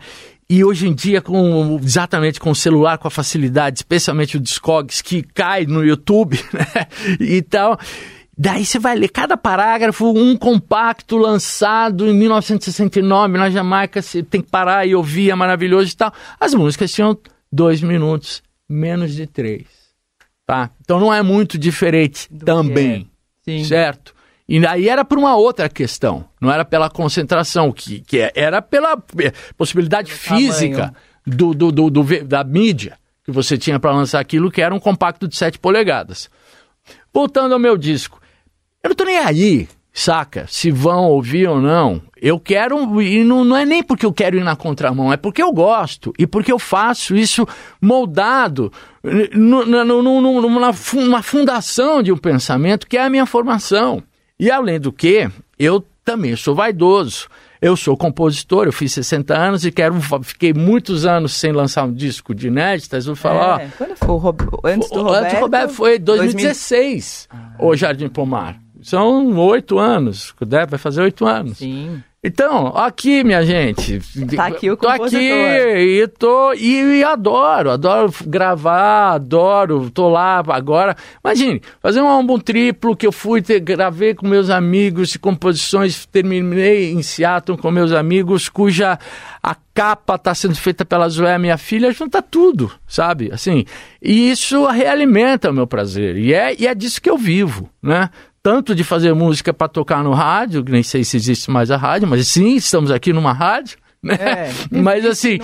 Speaker 3: e hoje em dia, com exatamente com o celular, com a facilidade, especialmente o Discogs, que cai no YouTube, né? E tal. Daí você vai ler cada parágrafo, um compacto lançado em 1969 na Jamaica, você tem que parar e ouvir, é maravilhoso e tal. As músicas tinham dois minutos, menos de três. Tá? Então não é muito diferente
Speaker 1: Do
Speaker 3: também.
Speaker 1: é. Sim.
Speaker 3: Certo? E aí era por uma outra questão, não era pela concentração, que, que era pela possibilidade física do, do, do- do da mídia que você tinha para lançar aquilo, que era um compacto de 7 polegadas. Voltando ao meu disco, eu não tô nem aí, saca? Se vão ouvir ou não. Eu quero, e não, não é nem porque eu quero ir na contramão, é porque eu gosto e porque eu faço isso moldado numa fu- numa fundação de um pensamento que é a minha formação. E além do que, eu também sou vaidoso. Eu sou compositor, eu fiz 60 anos e quero, fiquei muitos anos sem lançar um disco de inéditas. Eu vou falar, ó,
Speaker 1: É, Quando foi o Rob... antes do Roberto?
Speaker 3: Antes do Roberto foi 2016, o Jardim Pomar. São oito anos, né? vai fazer oito anos.
Speaker 1: Sim.
Speaker 3: Então, aqui, minha gente.
Speaker 1: Tá aqui o
Speaker 3: tô aqui e tô e, e adoro, adoro gravar, adoro, tô lá agora. Imagine, fazer um álbum triplo que eu fui, ter, gravei com meus amigos composições, terminei em Seattle com meus amigos, cuja a capa está sendo feita pela Zoé, minha filha, junta tudo, sabe? Assim, e isso realimenta o meu prazer. E é, e é disso que eu vivo, né? Tanto de fazer música para tocar no rádio, nem sei se existe mais a rádio, mas sim, estamos aqui numa rádio, né?
Speaker 1: É,
Speaker 3: mas assim,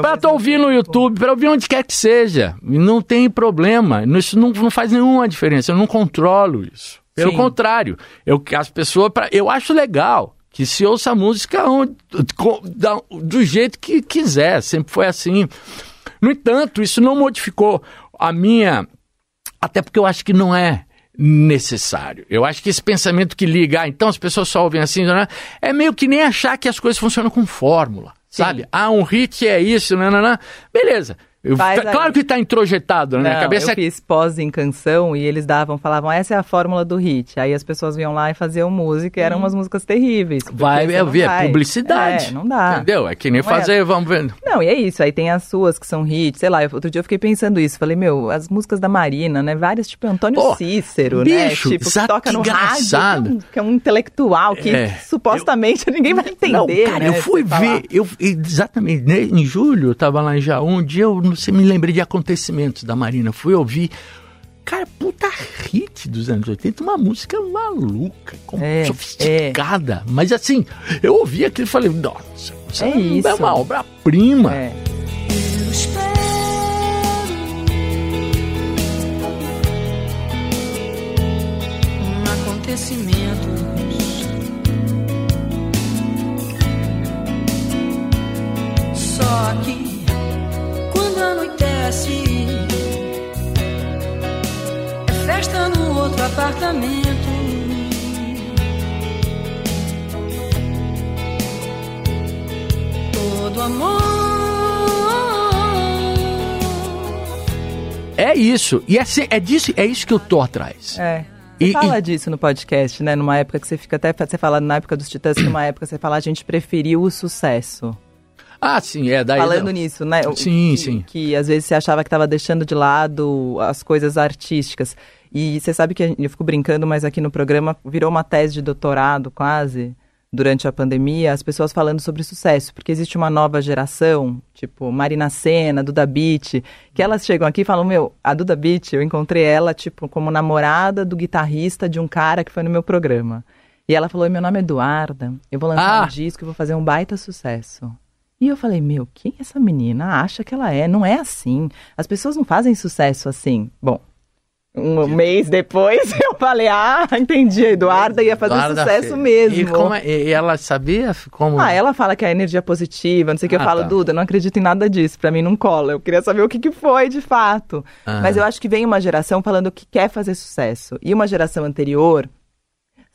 Speaker 3: para ouvir no. YouTube, para ouvir onde quer que seja, não tem problema, isso não, não faz nenhuma diferença, eu não controlo isso. Pelo
Speaker 1: Sim.
Speaker 3: contrário, eu, as pessoas, pra, eu acho legal que se ouça a música onde- com- da- do jeito que quiser, sempre foi assim. No entanto, isso não modificou a minha até porque eu acho que não é necessário. Eu acho que esse pensamento que liga, ah, então as pessoas só ouvem assim, né? é meio que nem achar que as coisas funcionam com fórmula, sabe? Ah, um hit é isso, né, né, né. beleza. Eu- tá- claro que está introjetado na minha
Speaker 1: Não,
Speaker 3: cabeça.
Speaker 1: eu fiz pós em canção e eles davam, falavam, essa é a fórmula do hit. Aí as pessoas iam lá e faziam música e eram umas músicas terríveis.
Speaker 3: Vai eu ver, é publicidade.
Speaker 1: É, não dá.
Speaker 3: Entendeu? É que nem
Speaker 1: Não é
Speaker 3: fazer, vamos ver.
Speaker 1: Não, e é isso. Aí tem as suas que são hits, sei lá. eu- outro dia eu fiquei pensando isso. Falei, meu, as músicas da Marina, né? Várias, tipo Antônio
Speaker 3: Pô,
Speaker 1: Cícero,
Speaker 3: bicho,
Speaker 1: né? Tipo, que toca no
Speaker 3: engraçado?
Speaker 1: rádio, que é, um, que é um intelectual que
Speaker 3: É,
Speaker 1: supostamente ninguém vai entender.
Speaker 3: Não, cara,
Speaker 1: né,
Speaker 3: eu fui ver, eu, exatamente, né, em julho eu tava lá em Jaú, um dia eu sei, me lembrei de acontecimentos da Marina, fui ouvir, cara, puta hit dos anos 80, uma música maluca, com-
Speaker 1: É,
Speaker 3: sofisticada, mas assim, eu ouvi aquilo e falei, nossa, isso
Speaker 1: É isso.
Speaker 3: é uma obra-prima.
Speaker 1: É.
Speaker 5: Eu espero um acontecimentos só que quando anoitece é apartamento. Todo amor.
Speaker 3: É isso. E é, é, disso, é isso que eu tô atrás.
Speaker 1: É.
Speaker 3: E-
Speaker 1: Você fala
Speaker 3: e-
Speaker 1: disso no podcast, né? Numa época que você fica até. Você fala na época dos Titãs, que numa época você fala a gente preferiu o sucesso.
Speaker 3: Ah, sim, é daí.
Speaker 1: Falando nisso, né?
Speaker 3: Sim,
Speaker 1: que,
Speaker 3: sim.
Speaker 1: Que às vezes você achava que estava deixando de lado as coisas artísticas. E você sabe que eu fico brincando, mas aqui no programa virou uma tese de doutorado quase durante a pandemia, as pessoas falando sobre sucesso, porque existe uma nova geração, tipo Marina Senna, Duda Beat, que elas chegam aqui e falam, meu, a Duda Beat, eu encontrei ela, tipo, como namorada do guitarrista de um cara que foi no meu programa. E ela falou, meu nome é Eduarda, eu vou lançar
Speaker 3: Ah.
Speaker 1: um disco e vou fazer um baita sucesso. E eu falei, meu, quem essa menina acha que ela é? Não é assim. As pessoas não fazem sucesso assim. Bom, um mês depois eu falei, ah, entendi, a Eduarda ia fazer
Speaker 3: Eduarda
Speaker 1: sucesso
Speaker 3: fez.
Speaker 1: mesmo.
Speaker 3: E, como é- e ela sabia como.
Speaker 1: Ah, ela fala que é energia positiva, não sei o que. Eu
Speaker 3: Ah,
Speaker 1: falo,
Speaker 3: tá.
Speaker 1: Duda, não acredito em nada disso. Pra mim não cola. Eu queria saber o que, que foi de fato.
Speaker 3: Ah.
Speaker 1: Mas eu acho que vem uma geração falando que quer fazer sucesso. E uma geração anterior,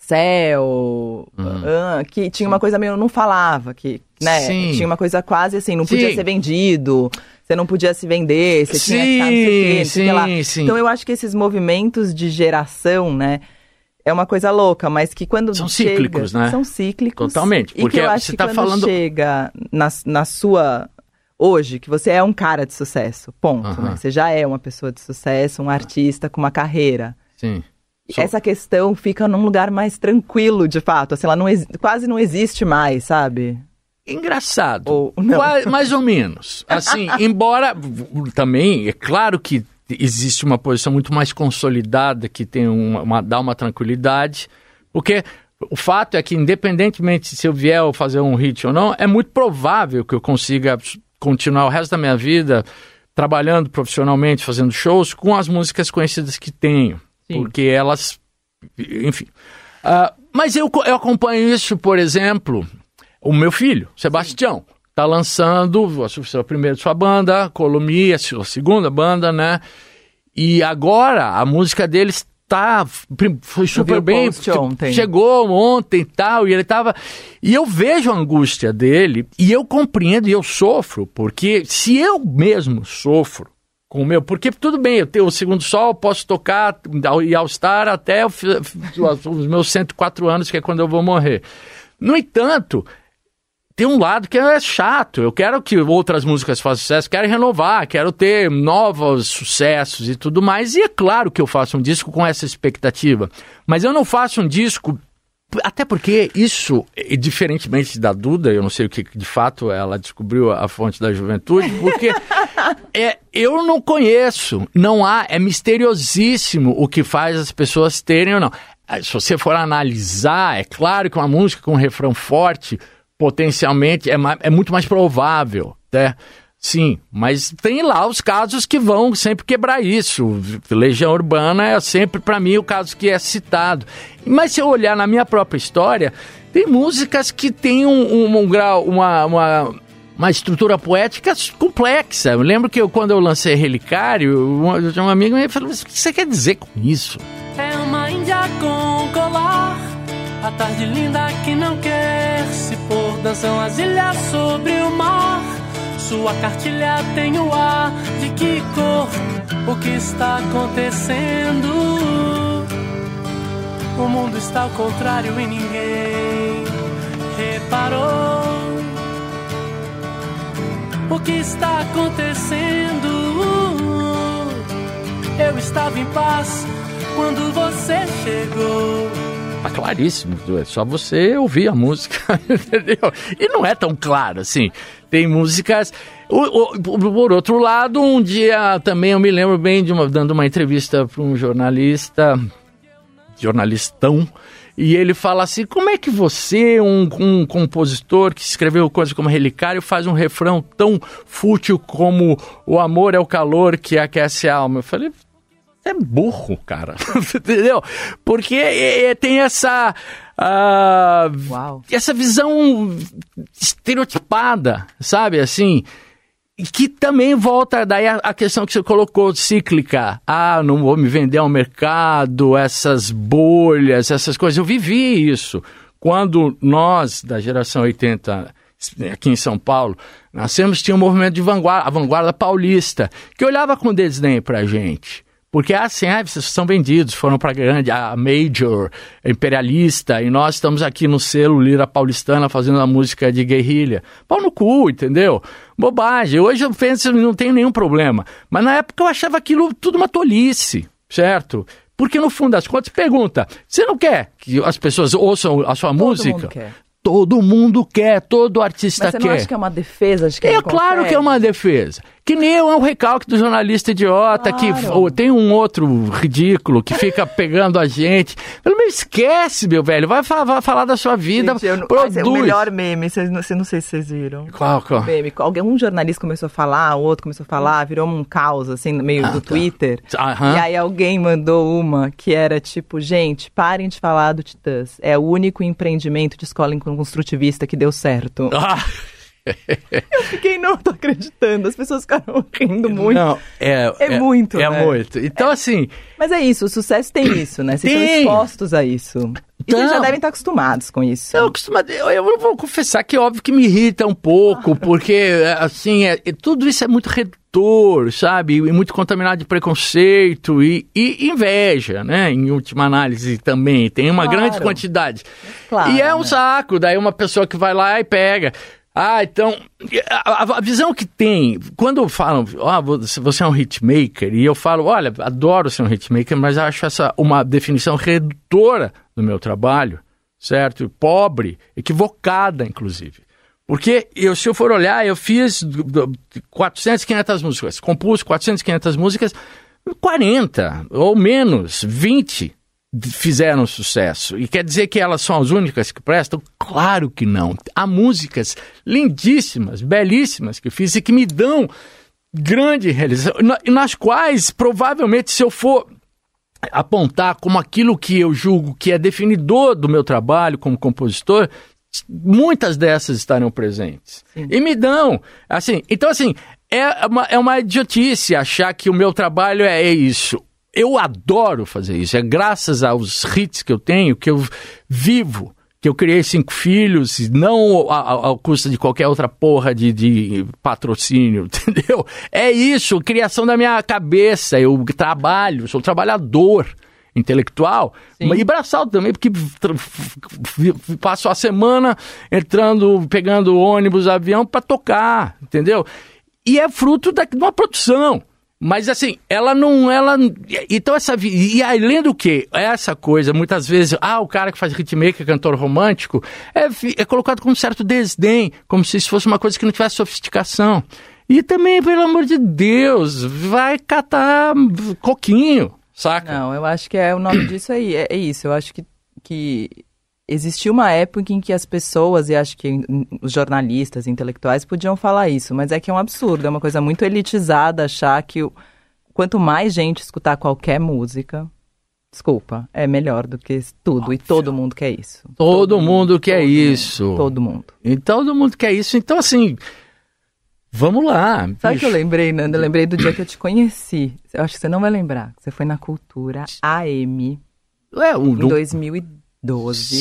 Speaker 1: Céu, ah, que tinha uma coisa meio. não falava, que, né?
Speaker 3: Uhum. Sim.
Speaker 1: Tinha uma coisa quase assim, não podia
Speaker 3: Sim.
Speaker 1: ser vendido. Você não podia se vender, você tinha que estar não sei quê,
Speaker 3: Sim,
Speaker 1: lá.
Speaker 3: sim, sim.
Speaker 1: Então eu acho que esses movimentos de geração, né? É uma coisa louca, mas que quando
Speaker 3: São
Speaker 1: chega-
Speaker 3: cíclicos, né?
Speaker 1: São cíclicos.
Speaker 3: Totalmente,
Speaker 1: E
Speaker 3: porque
Speaker 1: que eu acho
Speaker 3: você
Speaker 1: que
Speaker 3: tá
Speaker 1: quando
Speaker 3: falando-
Speaker 1: chega na, na sua... Hoje, que você é um cara de sucesso, ponto. Né? Você já é uma pessoa de sucesso, um artista com uma carreira.
Speaker 3: Sim. Sou-
Speaker 1: Essa questão fica num lugar mais tranquilo, de fato. Assim, ela não quase não existe mais, sabe?
Speaker 3: Engraçado.
Speaker 1: Ou.
Speaker 3: Qua- mais ou menos. Assim, embora também, é claro que existe uma posição muito mais consolidada que tem uma, uma- dá uma tranquilidade, porque o fato é que, independentemente se eu vier fazer um hit ou não, é muito provável que eu consiga continuar o resto da minha vida trabalhando profissionalmente, fazendo shows com as músicas conhecidas que tenho.
Speaker 1: Sim.
Speaker 3: Porque elas. Enfim. Ah, mas eu, eu acompanho isso, por exemplo, o meu filho, Sebastião, está lançando a sua, a primeira sua banda, Colomi, a sua segunda banda, né? E agora a música dele está foi super bem,
Speaker 1: post ontem.
Speaker 3: chegou ontem e tal, e ele tava e eu vejo a angústia dele e eu compreendo e eu sofro, porque se eu mesmo sofro com o meu, porque tudo bem, eu tenho o segundo sol, posso tocar e All Star até os meus 104 anos, que é quando eu vou morrer. No entanto, tem um lado que é chato. Eu quero que outras músicas façam sucesso, quero renovar, quero ter novos sucessos e tudo mais. E é claro que eu faço um disco com essa expectativa. Mas eu não faço um disco. Até porque isso, diferentemente da Duda, eu não sei o que de fato ela descobriu a fonte da juventude, porque é, eu não conheço, não há, é misteriosíssimo o que faz as pessoas terem ou não. Ah, Se você for analisar, é claro que uma música com um refrão forte, potencialmente, é, é muito mais provável, né? Sim, mas tem lá os casos que vão sempre quebrar isso. Legião Urbana é sempre, para mim, o caso que é citado. Mas se eu olhar na minha própria história, tem músicas que têm um, um- um grau, uma, uma, uma estrutura poética complexa. Eu lembro que eu, quando eu lancei Relicário, um, um amigo me falou: "Mas o que você quer dizer com isso?
Speaker 4: É uma índia com colar. A tarde linda que não quer se pôr. Dançam as ilhas sobre o mar. Sua cartilha tem o ar de que cor? O que está acontecendo? O mundo está ao contrário e ninguém reparou. O que está acontecendo? Eu estava em paz quando você chegou.
Speaker 3: Tá claríssimo, é só você ouvir a música, entendeu? E não é tão claro assim. Tem músicas. Por outro lado, um dia também eu me lembro bem de uma, dando uma entrevista para um jornalista, jornalistão, e ele fala assim: como é que você, um, um compositor que escreveu coisas como Relicário, faz um refrão tão fútil como o amor é o calor que aquece a alma? Eu falei, é burro, cara. Entendeu? Porque é, é, tem essa.
Speaker 1: Uau.
Speaker 3: essa visão estereotipada, sabe? Assim. Que também volta daí a, a questão que você colocou, cíclica. Ah, não vou me vender ao mercado, essas bolhas, essas coisas. Eu vivi isso. Quando nós, da geração 80, aqui em São Paulo, nascemos, tinha um movimento de vanguarda, a vanguarda paulista, que olhava com desdém pra gente. Porque assim, ah, vocês são vendidos, foram para grande, a major, imperialista, e nós estamos aqui no selo Lira Paulistana fazendo a música de guerrilha. Pau no cu, entendeu? Bobagem. Hoje eu penso não tenho nenhum problema. Mas na época eu achava aquilo tudo uma tolice, certo? Porque no fundo das contas, pergunta: você não quer que as pessoas ouçam a sua
Speaker 1: Todo
Speaker 3: música? Todo mundo quer, todo artista
Speaker 1: Mas você
Speaker 3: quer.
Speaker 1: não acha que é uma defesa de quem
Speaker 3: É claro
Speaker 1: consegue?
Speaker 3: que é uma defesa. Que nem é um recalque do jornalista idiota que
Speaker 1: Claro.
Speaker 3: ou tem um outro ridículo que fica pegando a gente. Pelo menos esquece, meu velho. Vai, vai falar da sua vida.
Speaker 1: Gente, eu
Speaker 3: produz.
Speaker 1: Mas é o melhor meme, vocês não, não sei se vocês viram.
Speaker 3: Qual, qual?
Speaker 1: Meme, alguém, um jornalista começou a falar, o outro começou a falar, virou um caos, assim, no meio do Twitter.
Speaker 3: Aham.
Speaker 1: E aí alguém mandou uma que era tipo, gente, parem de falar do Titãs. É o único empreendimento de escola construtivista que deu certo.
Speaker 3: Ah,
Speaker 1: Eu fiquei, não tô acreditando. As pessoas ficaram rindo muito.
Speaker 3: Não, é,
Speaker 1: É muito,
Speaker 3: É
Speaker 1: né?
Speaker 3: muito. Então, assim,
Speaker 1: Mas é isso, o sucesso tem isso, né? Vocês
Speaker 3: Tem.
Speaker 1: estão expostos a isso. E vocês já
Speaker 3: Então.
Speaker 1: devem estar acostumados com isso.
Speaker 3: eu, costumo, eu, eu vou confessar que é óbvio que me irrita um pouco, porque, assim, é, é- tudo isso é muito redutor, sabe? E muito contaminado de preconceito e, e inveja, né? Em última análise também. Tem uma
Speaker 1: Claro.
Speaker 3: grande quantidade.
Speaker 1: Claro,
Speaker 3: e é um
Speaker 1: né?
Speaker 3: saco, daí uma pessoa que vai lá e pega. Ah, então, a, a- visão que tem, quando falam, ah, você é um hitmaker, e eu falo, olha, adoro ser um hitmaker, mas acho essa uma definição redutora do meu trabalho, certo? Pobre, equivocada, inclusive. Porque eu, se eu for olhar, eu fiz do- do- 400, 500 músicas, compus 400, 500 músicas, 40 ou menos, 20 d- fizeram sucesso. E quer dizer que elas são as únicas que prestam? Claro que não. Há músicas lindíssimas, belíssimas que eu fiz e que me dão grande realização, na- nas quais provavelmente se eu for apontar como aquilo que eu julgo que é definidor do meu trabalho como compositor, muitas dessas estarão presentes. E me dão, assim, então assim, é uma, é uma idiotice achar que o meu trabalho é isso. Eu adoro fazer isso, é graças aos hits que eu tenho que eu vivo, que eu criei cinco filhos, não ao custo de qualquer outra porra de, de patrocínio, entendeu? É isso, criação da minha cabeça, eu trabalho, sou trabalhador intelectual e braçal também, porque passo a semana entrando, pegando ônibus, avião para tocar, entendeu? E é fruto da, de uma produção. Mas assim, ela não, ela, então essa, e além do que, essa coisa, muitas vezes, ah, o cara que faz hitmaker, cantor romântico, é, é colocado com um certo desdém, como se isso fosse uma coisa que não tivesse sofisticação. E também, pelo amor de Deus, vai catar coquinho, saca?
Speaker 1: Não, eu acho que é o nome disso aí, é, é isso. Eu acho que, que existiu uma época em que as pessoas, e acho que os jornalistas, intelectuais, podiam falar isso, mas é que é um absurdo, é uma coisa muito elitizada achar que quanto mais gente escutar qualquer música, desculpa, é melhor do que tudo, e todo mundo quer isso.
Speaker 3: Todo mundo quer
Speaker 1: todo
Speaker 3: isso.
Speaker 1: Mundo, todo mundo.
Speaker 3: E todo mundo quer isso. Então, assim, vamos lá.
Speaker 1: Sabe o que eu lembrei, Nando? Eu lembrei do dia que eu te conheci. Eu acho que você não vai lembrar. Você foi na Cultura AM
Speaker 3: É, um,
Speaker 1: em 2012.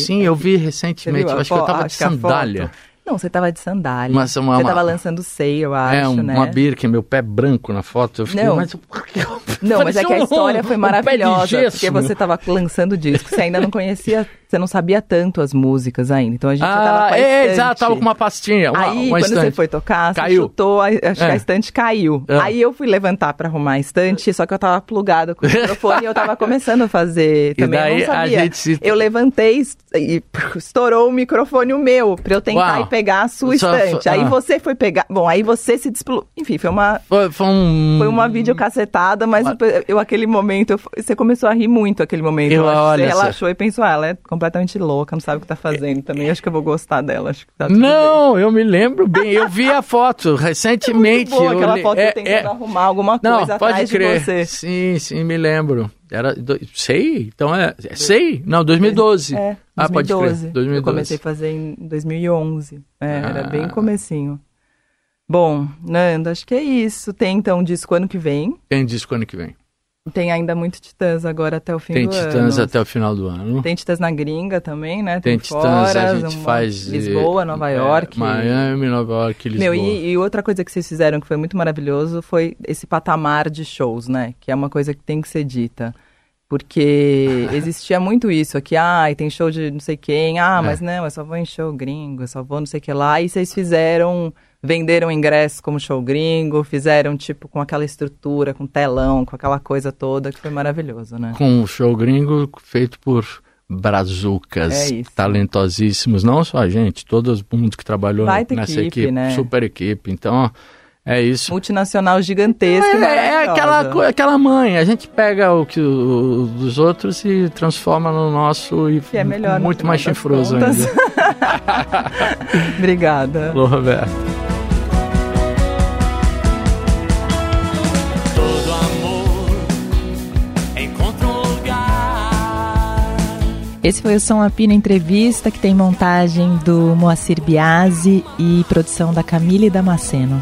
Speaker 3: Sim, eu vi recentemente. Eu acho que eu tava de sandália.
Speaker 1: Não, você tava de sandália.
Speaker 3: Mas uma-
Speaker 1: você tava lançando Sei, eu acho,
Speaker 3: é, um-
Speaker 1: né?
Speaker 3: uma birca, meu pé branco na foto. Eu fiquei,
Speaker 1: Não.
Speaker 3: mas...
Speaker 1: Não, mas é que a
Speaker 3: um-
Speaker 1: história foi
Speaker 3: um
Speaker 1: maravilhosa,
Speaker 3: gesso,
Speaker 1: porque você tava lançando disco, você ainda não conhecia, você não sabia tanto as músicas ainda, então a gente já tava
Speaker 3: Ah,
Speaker 1: com a
Speaker 3: é,
Speaker 1: estante.
Speaker 3: exato, tava com uma pastinha. Uma,
Speaker 1: Aí,
Speaker 3: uma
Speaker 1: quando você
Speaker 3: estante.
Speaker 1: foi tocar, você
Speaker 3: Caiu.
Speaker 1: chutou, a- acho que
Speaker 3: É.
Speaker 1: a estante caiu.
Speaker 3: É.
Speaker 1: Aí eu fui levantar pra arrumar a estante, só que eu tava plugada com o microfone e eu tava começando a fazer
Speaker 3: E
Speaker 1: também, eu
Speaker 3: daí
Speaker 1: não
Speaker 3: a
Speaker 1: sabia.
Speaker 3: gente se-
Speaker 1: Eu levantei e estourou o microfone o meu, pra eu tentar
Speaker 3: Uau.
Speaker 1: ir pegar a sua
Speaker 3: Só-
Speaker 1: estante. Aí
Speaker 3: ah.
Speaker 1: você foi pegar, bom, aí você se desplu... Enfim, foi uma...
Speaker 3: Foi, foi um...
Speaker 1: Foi uma videocacetada, mas eu, aquele momento, eu- você começou a rir muito aquele momento.
Speaker 3: Eu-
Speaker 1: acho que
Speaker 3: olha
Speaker 1: você relaxou e pensou, ah, ela é completamente louca, não sabe o que tá fazendo também. Acho que eu vou gostar dela. Acho que tá
Speaker 3: Não, eu me lembro bem. Eu vi a foto recentemente.
Speaker 1: bem. Boa, aquela foto
Speaker 3: é,
Speaker 1: tentando
Speaker 3: é.
Speaker 1: arrumar alguma
Speaker 3: Não,
Speaker 1: coisa
Speaker 3: pode
Speaker 1: atrás
Speaker 3: crer.
Speaker 1: de você.
Speaker 3: Sim, sim, me lembro. Era do- sei, então é, é sei? Não, 2012.
Speaker 1: É,
Speaker 3: Ah, pode
Speaker 1: 2012.
Speaker 3: crer. 2012.
Speaker 1: Eu comecei a fazer em 2011. É, era
Speaker 3: Ah.
Speaker 1: bem comecinho. Bom, Nando, acho que é isso. Tem então um disco ano que vem.
Speaker 3: Tem disco ano que vem.
Speaker 1: Tem ainda muito Titãs agora até o fim
Speaker 3: Tem
Speaker 1: do
Speaker 3: Titãs
Speaker 1: ano.
Speaker 3: até o final do ano.
Speaker 1: Tem Titãs na gringa também, né?
Speaker 3: Tem Titãs,
Speaker 1: fora,
Speaker 3: a gente faz. eh,
Speaker 1: Lisboa, Nova
Speaker 3: é,
Speaker 1: York.
Speaker 3: Miami, Nova York, Lisboa.
Speaker 1: Meu, e, e outra coisa que vocês fizeram que foi muito maravilhoso foi esse patamar de shows, né? Que é uma coisa que tem que ser dita. Porque existia muito isso aqui, ah, tem show de não sei quem, ah,
Speaker 3: É.
Speaker 1: mas não, eu só vou em show gringo, eu só vou não sei o que lá. E vocês fizeram, venderam ingresso como show gringo, fizeram tipo com aquela estrutura, com telão, com aquela coisa toda, que foi maravilhoso, né?
Speaker 3: Com o show gringo feito por brazucas
Speaker 1: É
Speaker 3: talentosíssimos. Não só a gente, todo mundo que trabalhou nessa
Speaker 1: equipe,
Speaker 3: equipe.
Speaker 1: né?
Speaker 3: Super equipe. Então, é isso.
Speaker 1: Multinacional gigantesca.
Speaker 3: É, é aquela, aquela mãe, a gente pega o que o, dos outros e transforma no nosso e
Speaker 1: Que é melhor,
Speaker 3: muito mais chifroso
Speaker 1: contas.
Speaker 3: ainda.
Speaker 1: Obrigada.
Speaker 3: Alô, Roberto.
Speaker 1: Esse foi o Som Apina Entrevista, que tem montagem do Moacir Biasi e produção da Camille Damasceno.